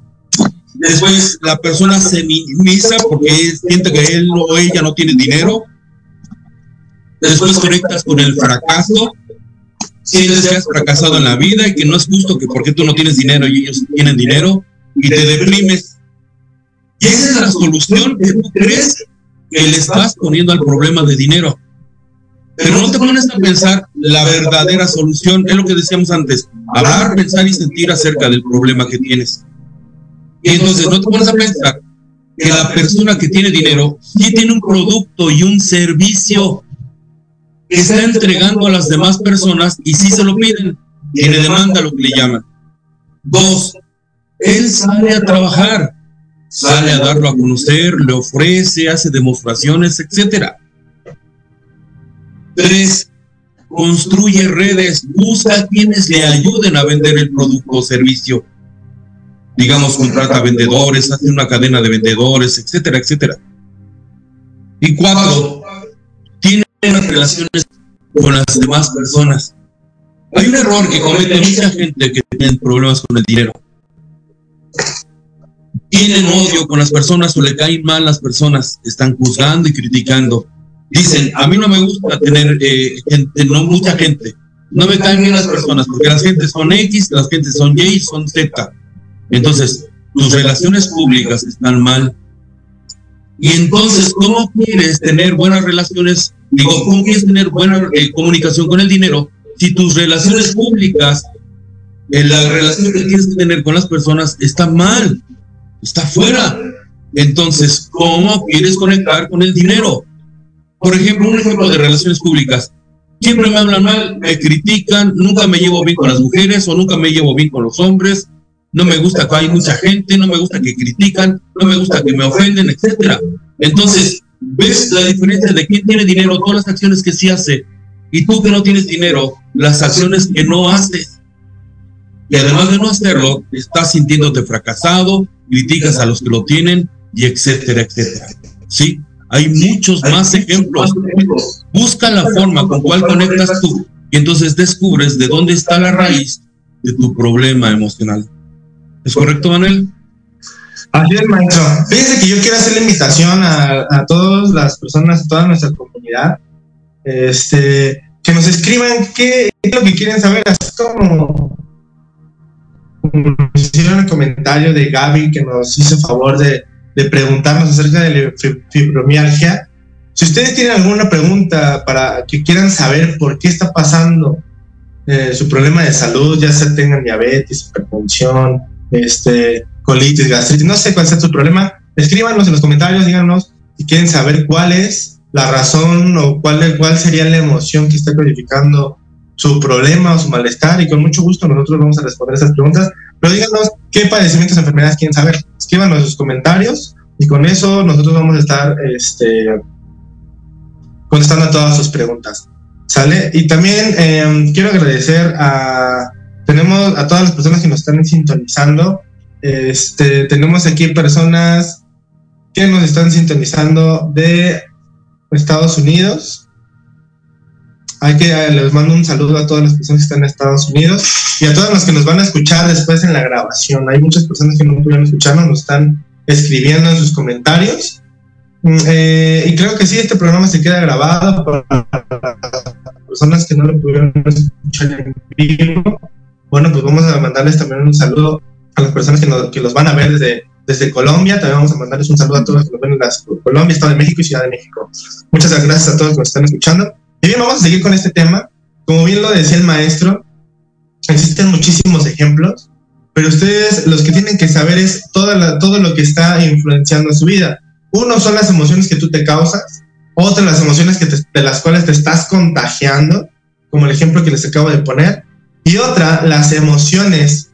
Después la persona se minimiza porque siente que él o ella no tiene dinero. Después conectas con el fracaso sientes que has fracasado en la vida y que no es justo que porque tú no tienes dinero y ellos tienen dinero y te deprimes. Y esa es la solución que tú crees que le estás poniendo al problema de dinero. Pero no te pones a pensar la verdadera solución, es lo que decíamos antes, hablar, pensar y sentir acerca del problema que tienes. Y entonces no te pones a pensar que la persona que tiene dinero sí tiene un producto y un servicio está entregando a las demás personas y si se lo piden, tiene demanda lo que le llaman. Dos, él sale a trabajar, sale a darlo a conocer, le ofrece, hace demostraciones, etcétera. Tres, construye redes, busca a quienes le ayuden a vender el producto o servicio. Digamos, contrata vendedores, hace una cadena de vendedores, etcétera, etcétera. Y cuatro, las relaciones con las demás personas. Hay un error que comete mucha gente que tiene problemas con el dinero. Tienen odio con las personas o le caen mal las personas, están juzgando y criticando. Dicen, a mí no me gusta tener eh, gente, no mucha gente, no me caen bien las personas, porque las gentes son X, las gentes son Y, son Z. Entonces, tus relaciones públicas están mal. Y entonces, ¿cómo quieres tener buenas relaciones? Digo, ¿cómo quieres tener buena eh, comunicación con el dinero si tus relaciones públicas, en la relación que tienes que tener con las personas está mal, está fuera? Entonces, ¿cómo quieres conectar con el dinero? Por ejemplo, un ejemplo de relaciones públicas. Siempre me hablan mal, me critican, nunca me llevo bien con las mujeres o nunca me llevo bien con los hombres, no me gusta que hay mucha gente, no me gusta que critican, no me gusta que me ofenden, etcétera. Entonces, ves la diferencia de quién tiene dinero, todas las acciones que sí hace, y tú que no tienes dinero, las acciones que no haces. Y además de no hacerlo, estás sintiéndote fracasado, criticas a los que lo tienen, y etcétera, etcétera. ¿Sí? Hay muchos más ejemplos. Busca la forma con cual conectas tú y entonces descubres de dónde está la raíz de tu problema emocional. ¿Es correcto, Manuel? Así es, maestro. Fíjense que yo quiero hacer la invitación a, a todas las personas, a toda nuestra comunidad, este, que nos escriban qué es lo que quieren saber, así como hicieron el comentario de Gaby que nos hizo favor de de preguntarnos acerca de la fibromialgia. Si ustedes tienen alguna pregunta para que quieran saber por qué está pasando eh, su problema de salud, ya sea tengan diabetes, hipertensión, este, colitis, gastritis, no sé cuál sea su problema, escríbanos en los comentarios, díganos si quieren saber cuál es la razón o cuál, cuál sería la emoción que está codificando su problema o su malestar y con mucho gusto nosotros vamos a responder esas preguntas. Pero díganos qué padecimientos o enfermedades quieren saber. Escríbanos sus comentarios y con eso nosotros vamos a estar este, contestando a todas sus preguntas. ¿Sale? Y también em, quiero agradecer a, tenemos a todas las personas que nos están sintonizando. Este, tenemos aquí personas que nos están sintonizando de Estados Unidos, hay que eh, les mando un saludo a todas las personas que están en Estados Unidos y a todas las que nos van a escuchar después en la grabación. Hay muchas personas que no pudieron escucharnos, nos están escribiendo en sus comentarios. Mm, eh, y creo que sí, este programa se queda grabado para las personas que no lo pudieron escuchar en vivo. Bueno, pues vamos a mandarles también un saludo a las personas que, nos, que los van a ver desde, desde Colombia. También vamos a mandarles un saludo a todos los que nos ven en Colombia, Estado de México y Ciudad de México. Muchas gracias a todos los que nos están escuchando. Y bien, vamos a seguir con este tema. Como bien lo decía el maestro, existen muchísimos ejemplos, pero ustedes los que tienen que saber es toda todo lo que está influenciando su vida. Uno son las emociones que tú te causas, otro las emociones que de las cuales te estás contagiando, como el ejemplo que les acabo de poner, y otra las emociones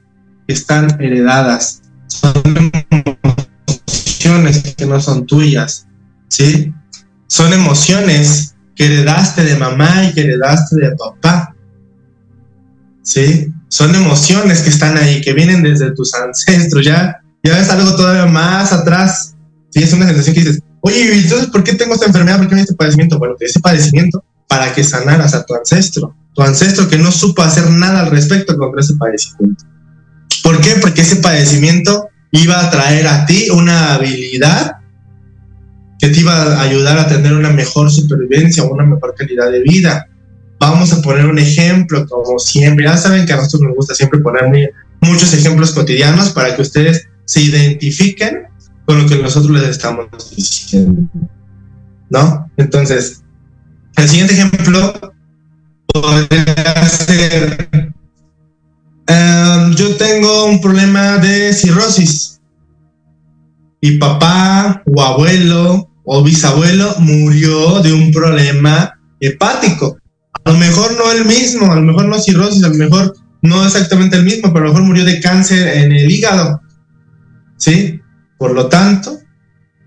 que están heredadas. Son emociones que no son tuyas, ¿sí? Son emociones que heredaste de mamá y que heredaste de papá. ¿Sí? Son emociones que están ahí, que vienen desde tus ancestros. Ya, ya es algo todavía más atrás. Sí, es una sensación que dices, oye, ¿y entonces por qué tengo esta enfermedad? ¿Por qué tengo este padecimiento? Bueno, ese padecimiento para que sanaras a tu ancestro. Tu ancestro que no supo hacer nada al respecto contra ese padecimiento. ¿Por qué? Porque ese padecimiento iba a traer a ti una habilidad que te iba a ayudar a tener una mejor supervivencia una mejor calidad de vida. Vamos a poner un ejemplo, como siempre. Ya saben que a nosotros nos gusta siempre poner muchos ejemplos cotidianos para que ustedes se identifiquen con lo que nosotros les estamos diciendo. ¿No? Entonces, el siguiente ejemplo podría ser, em, yo tengo un problema de cirrosis y papá o abuelo o bisabuelo murió de un problema hepático. A lo mejor no el mismo, a lo mejor no cirrosis, a lo mejor no exactamente el mismo, pero a lo mejor murió de cáncer en el hígado. ¿Sí? Por lo tanto,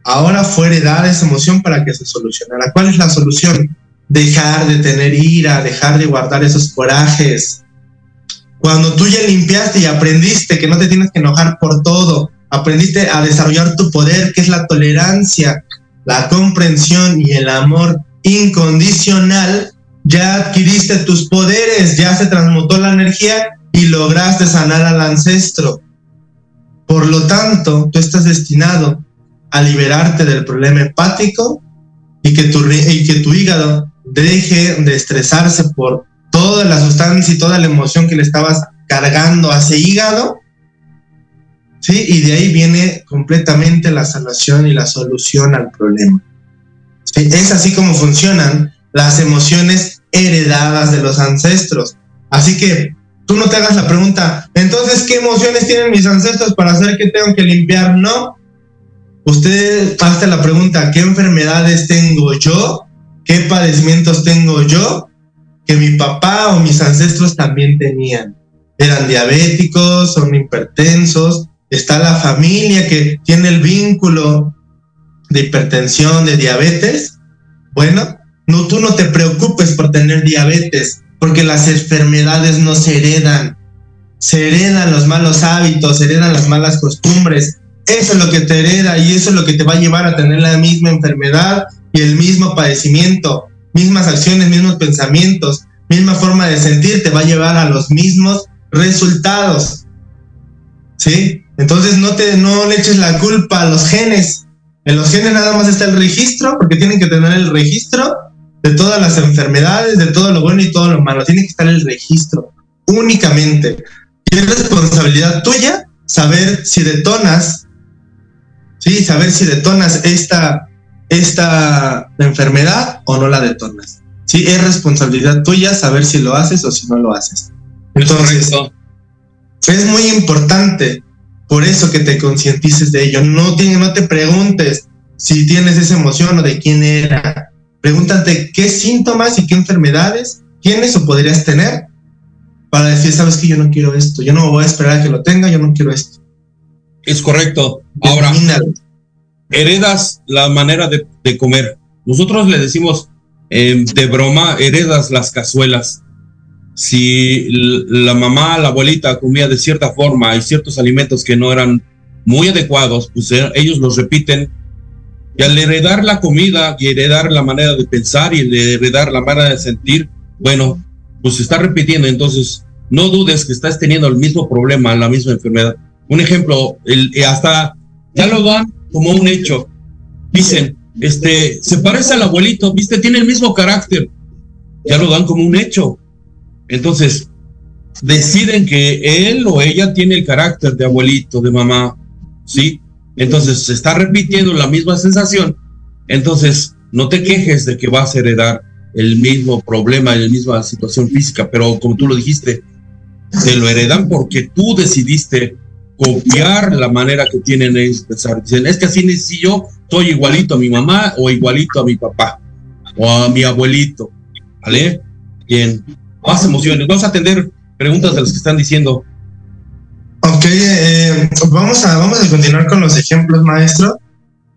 ahora fue heredar esa emoción para que se solucionara. ¿Cuál es la solución? Dejar de tener ira, dejar de guardar esos corajes. Cuando tú ya limpiaste y aprendiste que no te tienes que enojar por todo, aprendiste a desarrollar tu poder, que es la tolerancia, la comprensión y el amor incondicional, ya adquiriste tus poderes, ya se transmutó la energía y lograste sanar al ancestro. Por lo tanto, tú estás destinado a liberarte del problema hepático y que tu, y que tu hígado deje de estresarse por toda la sustancia y toda la emoción que le estabas cargando hacia hígado. ¿Sí? Y de ahí viene completamente la sanación y la solución al problema. Es así como funcionan las emociones heredadas de los ancestros. Así que tú no te hagas la pregunta, entonces, ¿qué emociones tienen mis ancestros para hacer que tengo que limpiar? No. Usted hace la pregunta, ¿qué enfermedades tengo yo? ¿Qué padecimientos tengo yo? Que mi papá o mis ancestros también tenían. Eran diabéticos, son hipertensos, está la familia que tiene el vínculo de hipertensión, de diabetes. Bueno, no, tú no te preocupes por tener diabetes, porque las enfermedades no se heredan. Se heredan los malos hábitos, se heredan las malas costumbres. Eso es lo que te hereda y eso es lo que te va a llevar a tener la misma enfermedad y el mismo padecimiento, mismas acciones, mismos pensamientos, misma forma de sentir, te va a llevar a los mismos resultados. ¿Sí? Entonces no te no le eches la culpa a los genes. En los genes nada más está el registro, porque tienen que tener el registro de todas las enfermedades, de todo lo bueno y todo lo malo. Tiene que estar el registro únicamente. Y es responsabilidad tuya saber si detonas, sí, saber si detonas esta, esta enfermedad o no la detonas. Sí, es responsabilidad tuya saber si lo haces o si no lo haces. Entonces, es muy importante por eso que te concientices de ello. No, no te preguntes si tienes esa emoción o de quién era. Pregúntate qué síntomas y qué enfermedades tienes o podrías tener para decir, sabes que yo no quiero esto, yo no voy a esperar a que lo tenga, yo no quiero esto. Es correcto. Ahora, heredas la manera de, comer. Nosotros le decimos eh, de broma, heredas las cazuelas si la mamá, la abuelita comía de cierta forma y ciertos alimentos que no eran muy adecuados, pues eh, ellos los repiten. Y al heredar la comida y heredar la manera de pensar y heredar la manera de sentir, bueno, pues se está repitiendo. Entonces, no dudes que estás teniendo el mismo problema, la misma enfermedad. Un ejemplo, el, eh, hasta ya lo dan como un hecho. Dicen, este, se parece al abuelito, viste, tiene el mismo carácter. Ya lo dan como un hecho. Entonces, deciden que él o ella tiene el carácter de abuelito, de mamá, ¿sí? Entonces, se está repitiendo la misma sensación. Entonces, no te quejes de que vas a heredar el mismo problema, la misma situación física, pero como tú lo dijiste, te lo heredan porque tú decidiste copiar la manera que tienen ellos pensar. Dicen, es que así si yo soy igualito a mi mamá o igualito a mi papá o a mi abuelito. ¿Vale? Bien más emociones. Vamos a atender preguntas de los que están diciendo. Ok, eh, vamos, a, vamos a continuar con los ejemplos, maestro.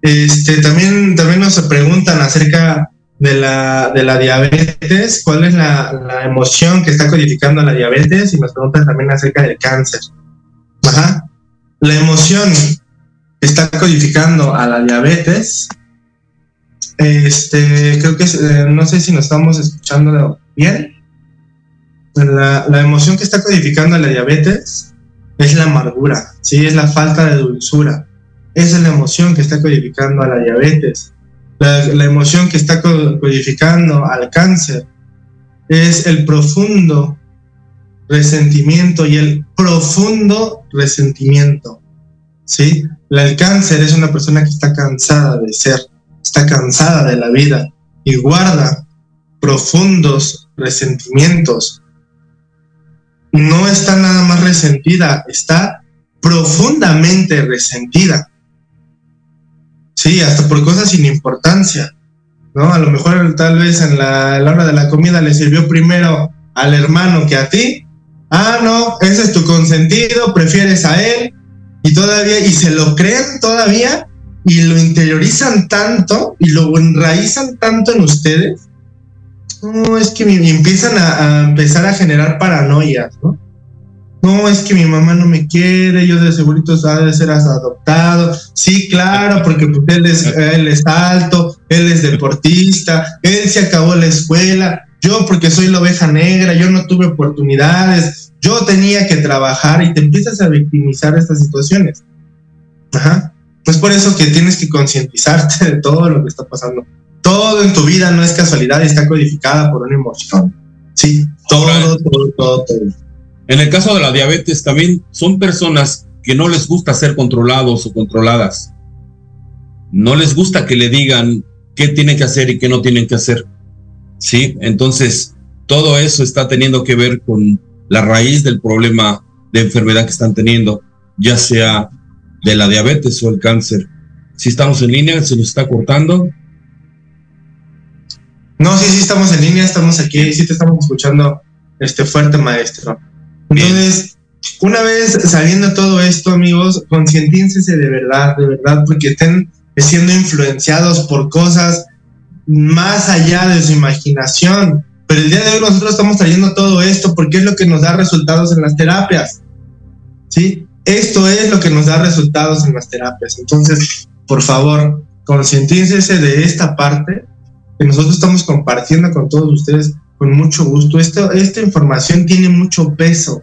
Este, también, también nos preguntan acerca de la, de la diabetes, cuál es la, emoción que está codificando la diabetes y nos preguntan también acerca del cáncer. Ajá. La emoción que está codificando a la diabetes, este, creo que eh, no sé si nos estamos escuchando bien la, emoción que está codificando la diabetes es la amargura, ¿sí? es la falta de dulzura. Esa es la emoción que está codificando a la diabetes. La, la emoción que está codificando al cáncer es el profundo resentimiento y el profundo resentimiento. ¿sí? El cáncer es una persona que está cansada de ser, está cansada de la vida y guarda profundos resentimientos no está nada más resentida, está profundamente resentida. Sí, hasta por cosas sin importancia. ¿no? A lo mejor tal vez en la, hora de la comida le sirvió primero al hermano que a ti. Ah, no, ese es tu consentido, prefieres a él y todavía, y se lo creen todavía y lo interiorizan tanto y lo enraizan tanto en ustedes no, es que me, empiezan a, empezar a generar paranoias, ¿no? No, es que mi mamá no me quiere, yo de segurito ha de ser adoptado. Sí, claro, porque pues, él, es, él es alto, él es deportista, él se acabó la escuela, yo porque soy la oveja negra, yo no tuve oportunidades, yo tenía que trabajar y te empiezas a victimizar estas situaciones. Ajá. Pues por eso que tienes que concientizarte de todo lo que está pasando todo en tu vida no es casualidad y está codificada por una emoción. Sí, todo, todo, todo, todo. En el caso de la diabetes también son personas que no les gusta ser controlados o controladas. No les gusta que le digan qué tienen que hacer y qué no tienen que hacer. Sí, entonces todo eso está teniendo que ver con la raíz del problema de enfermedad que están teniendo, ya sea de la diabetes o el cáncer. Si estamos en línea, se nos está cortando. No, sí, sí, estamos en línea, estamos aquí, sí te estamos escuchando este fuerte maestro. Entonces, una vez saliendo todo esto, amigos, concientícense de verdad, de verdad, porque estén siendo influenciados por cosas más allá de su imaginación. Pero el día de hoy nosotros estamos trayendo todo esto porque es lo que nos da resultados en las terapias. ¿Sí? Esto es lo que nos da resultados en las terapias. Entonces, por favor, concientícense de esta parte nosotros estamos compartiendo con todos ustedes con mucho gusto. Esto, esta información tiene mucho peso,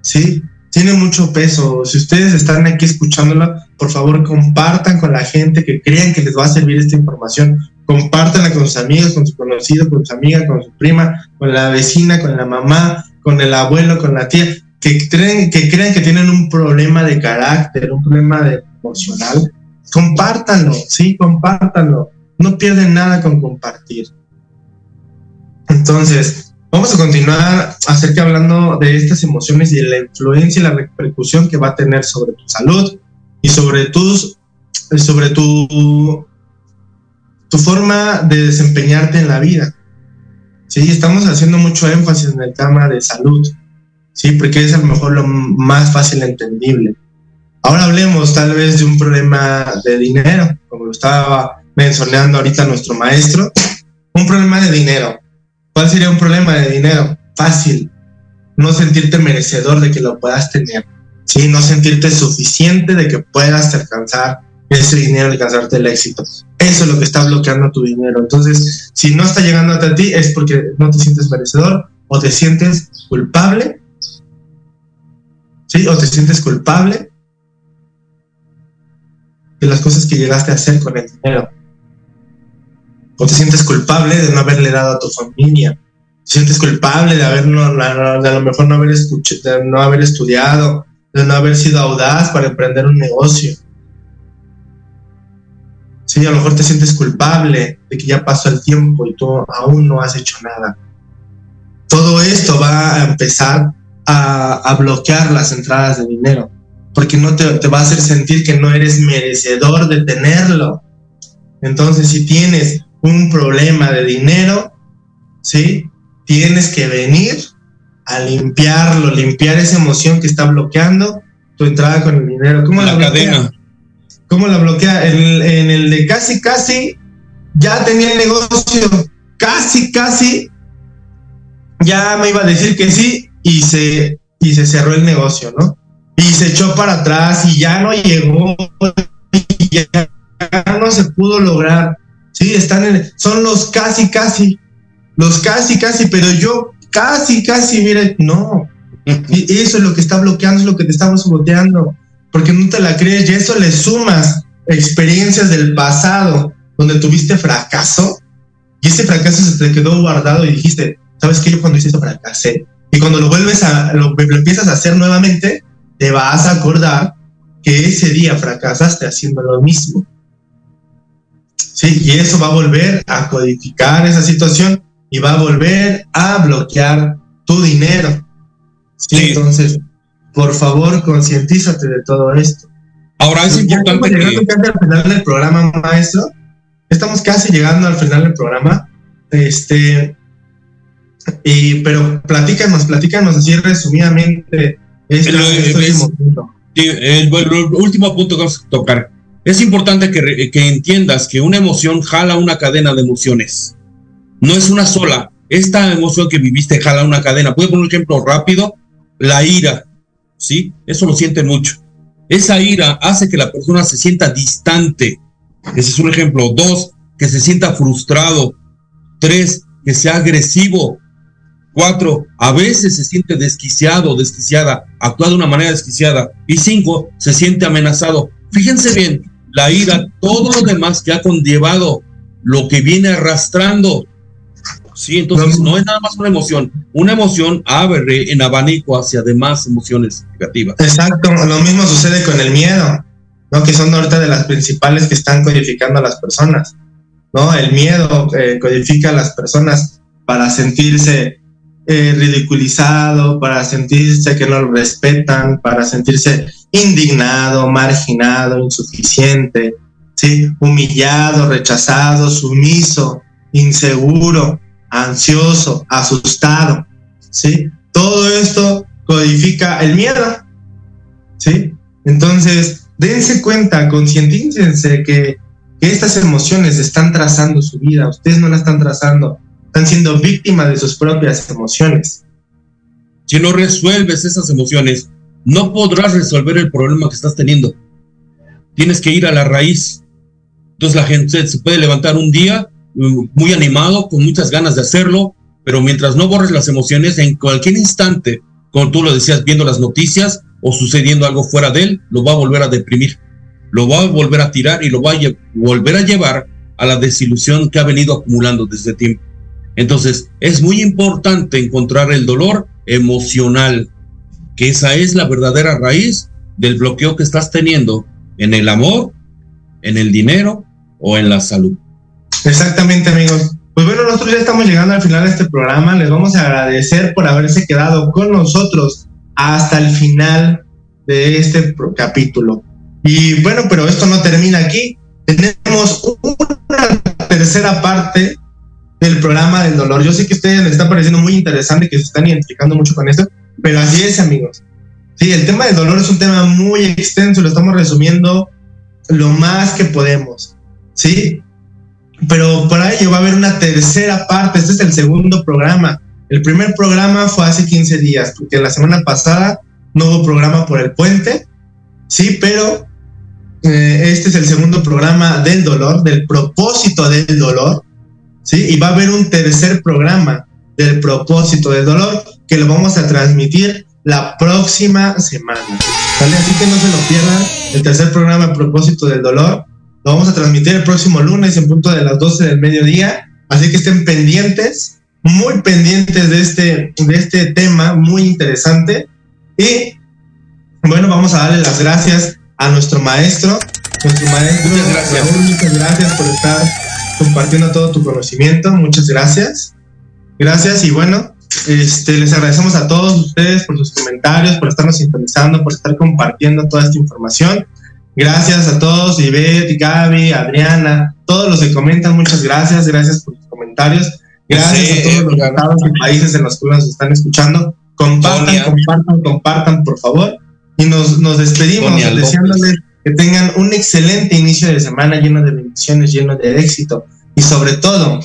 ¿sí? Tiene mucho peso. Si ustedes están aquí escuchándola, por favor compartan con la gente que crean que les va a servir esta información. Compártanla con sus amigos, con sus conocidos, con su amiga, con su prima, con la vecina, con la mamá, con el abuelo, con la tía, que creen que, crean que tienen un problema de carácter, un problema de emocional. Compártanlo, sí, compártanlo no pierden nada con compartir. Entonces, vamos a continuar acerca hablando de estas emociones y de la influencia y la repercusión que va a tener sobre tu salud y sobre tus sobre tu tu forma de desempeñarte en la vida. Sí, estamos haciendo mucho énfasis en el tema de salud. Sí, porque es a lo mejor lo más fácil entendible. Ahora hablemos tal vez de un problema de dinero, como lo estaba mencionando ahorita nuestro maestro, un problema de dinero. ¿Cuál sería un problema de dinero? Fácil. No sentirte merecedor de que lo puedas tener. Sí, no sentirte suficiente de que puedas alcanzar ese dinero, alcanzarte el éxito. Eso es lo que está bloqueando tu dinero. Entonces, si no está llegando a ti, es porque no te sientes merecedor o te sientes culpable. ¿Sí? O te sientes culpable de las cosas que llegaste a hacer con el dinero o te sientes culpable de no haberle dado a tu familia, te sientes culpable de haber no, a lo mejor no haber escuchado, no haber estudiado, de no haber sido audaz para emprender un negocio. Sí, a lo mejor te sientes culpable de que ya pasó el tiempo y tú aún no has hecho nada. Todo esto va a empezar a, bloquear las entradas de dinero, porque no te va a hacer sentir que no eres merecedor de tenerlo. Entonces, si tienes un problema de dinero, ¿sí? Tienes que venir a limpiarlo, limpiar esa emoción que está bloqueando tu entrada con el dinero. ¿Cómo la, cadena. ¿Cómo la bloquea? En, el de casi, casi, ya tenía el negocio, casi, casi, ya me iba a decir que sí y se, y se cerró el negocio, ¿no? Y se echó para atrás y ya no llegó, y ya no se pudo lograr. Sí, están en, son los casi, casi, los casi, casi, pero yo casi, casi, mire, no. Y eso es lo que está bloqueando, es lo que te estamos boteando, porque no te la crees y eso le sumas experiencias del pasado donde tuviste fracaso y ese fracaso se te quedó guardado y dijiste, ¿sabes qué? Yo cuando hice eso fracasé. Y cuando lo vuelves a, lo, lo empiezas a hacer nuevamente, te vas a acordar que ese día fracasaste haciendo lo mismo. Sí, y eso va a volver a codificar esa situación y va a volver a bloquear tu dinero. Sí, Entonces, por favor, concientízate de todo esto. Ahora es importante que... al final del programa, maestro. Estamos casi llegando al final del programa. Este, y, pero platícanos, platícanos así resumidamente. Este, el, el, último punto que vamos a tocar es importante que, entiendas que una emoción jala una cadena de emociones. No es una sola. Esta emoción que viviste jala una cadena. Puedo poner un ejemplo rápido. La ira. ¿Sí? Eso lo siente mucho. Esa ira hace que la persona se sienta distante. Ese es un ejemplo. Dos, que se sienta frustrado. Tres, que sea agresivo. Cuatro, a veces se siente desquiciado, desquiciada, actúa de una manera desquiciada. Y cinco, se siente amenazado. Fíjense bien, la ira, todo lo demás que ha conllevado, lo que viene arrastrando, Sí, entonces no, es nada más una emoción. Una emoción abre en abanico hacia demás emociones negativas. Exacto, lo mismo sucede con el miedo, ¿no? Que son ahorita de las principales que están codificando a las personas, ¿no? El miedo eh, codifica a las personas para sentirse eh, ridiculizado, para sentirse que no lo respetan, para sentirse indignado, marginado, insuficiente, ¿sí? humillado, rechazado, sumiso, inseguro, ansioso, asustado. ¿sí? Todo esto codifica el miedo. ¿sí? Entonces, dense cuenta, concientícense que, que estas emociones están trazando su vida, ustedes no la están trazando, están siendo víctimas de sus propias emociones. Si no resuelves esas emociones, no podrás resolver el problema que estás teniendo. Tienes que ir a la raíz. Entonces la gente se puede levantar un día mm, muy animado, con muchas ganas de hacerlo, pero mientras no borres las emociones, en cualquier instante, como tú lo decías, viendo las noticias o sucediendo algo fuera de él, lo va a volver a deprimir, lo va a volver a tirar y lo va a volver a llevar a la desilusión que ha venido acumulando desde tiempo. Entonces, es muy importante encontrar el dolor emocional, que esa es la verdadera raíz del bloqueo que estás teniendo en el amor, en el dinero o en la salud. Exactamente, amigos. Pues bueno, nosotros ya estamos llegando al final de este programa. Les vamos a agradecer por haberse quedado con nosotros hasta el final de este capítulo. Y bueno, pero esto no termina aquí. Tenemos una tercera parte del programa del dolor. Yo sé que a ustedes les está pareciendo muy interesante, que se están identificando mucho con esto, pero así es, amigos. Sí, el tema del dolor es un tema muy extenso, lo estamos resumiendo lo más que podemos, ¿sí? Pero para ello va a haber una tercera parte, este es el segundo programa. El primer programa fue hace 15 días, porque la semana pasada no hubo programa por el puente, sí, pero eh, este es el segundo programa del dolor, del propósito del dolor, ¿sí? Y va a haber un tercer programa del propósito del dolor que lo vamos a transmitir la próxima semana. ¿vale? Así que no se lo pierdan. El tercer programa del propósito del dolor lo vamos a transmitir el próximo lunes en punto de las 12 del mediodía. Así que estén pendientes, muy pendientes de este, de este tema muy interesante. Y bueno, vamos a darle las gracias a nuestro maestro. Nuestro maestro, muchas gracias. muchas gracias por estar compartiendo todo tu conocimiento. Muchas gracias. Gracias y bueno, este, les agradecemos a todos ustedes por sus comentarios, por estarnos sintonizando, por estar compartiendo toda esta información. Gracias a todos, Ivette, Gaby, Adriana, todos los que comentan, muchas gracias, gracias por sus comentarios. Gracias a todos los estados y países en los que nos están escuchando. Compartan, compartan, compartan, por favor. Y nos, nos despedimos deseándoles que tengan un excelente inicio de semana lleno de bendiciones, lleno de éxito y sobre todo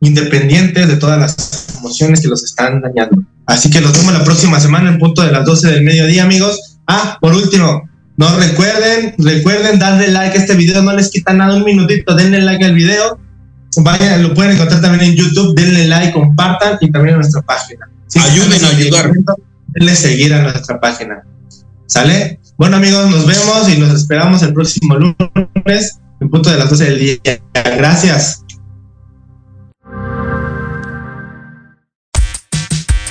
independientes de todas las emociones que los están dañando. Así que los vemos la próxima semana en punto de las 12 del mediodía, amigos. Ah, por último, no recuerden, recuerden darle like a este video, no les quita nada, un minutito, denle like al video. Vayan, lo pueden encontrar también en YouTube, denle like, compartan y también en nuestra página. Ayuden a ayudar. Denle seguir a nuestra página. ¿Sale? Bueno, amigos, nos vemos y nos esperamos el próximo lunes en punto de las 12 del día. Gracias.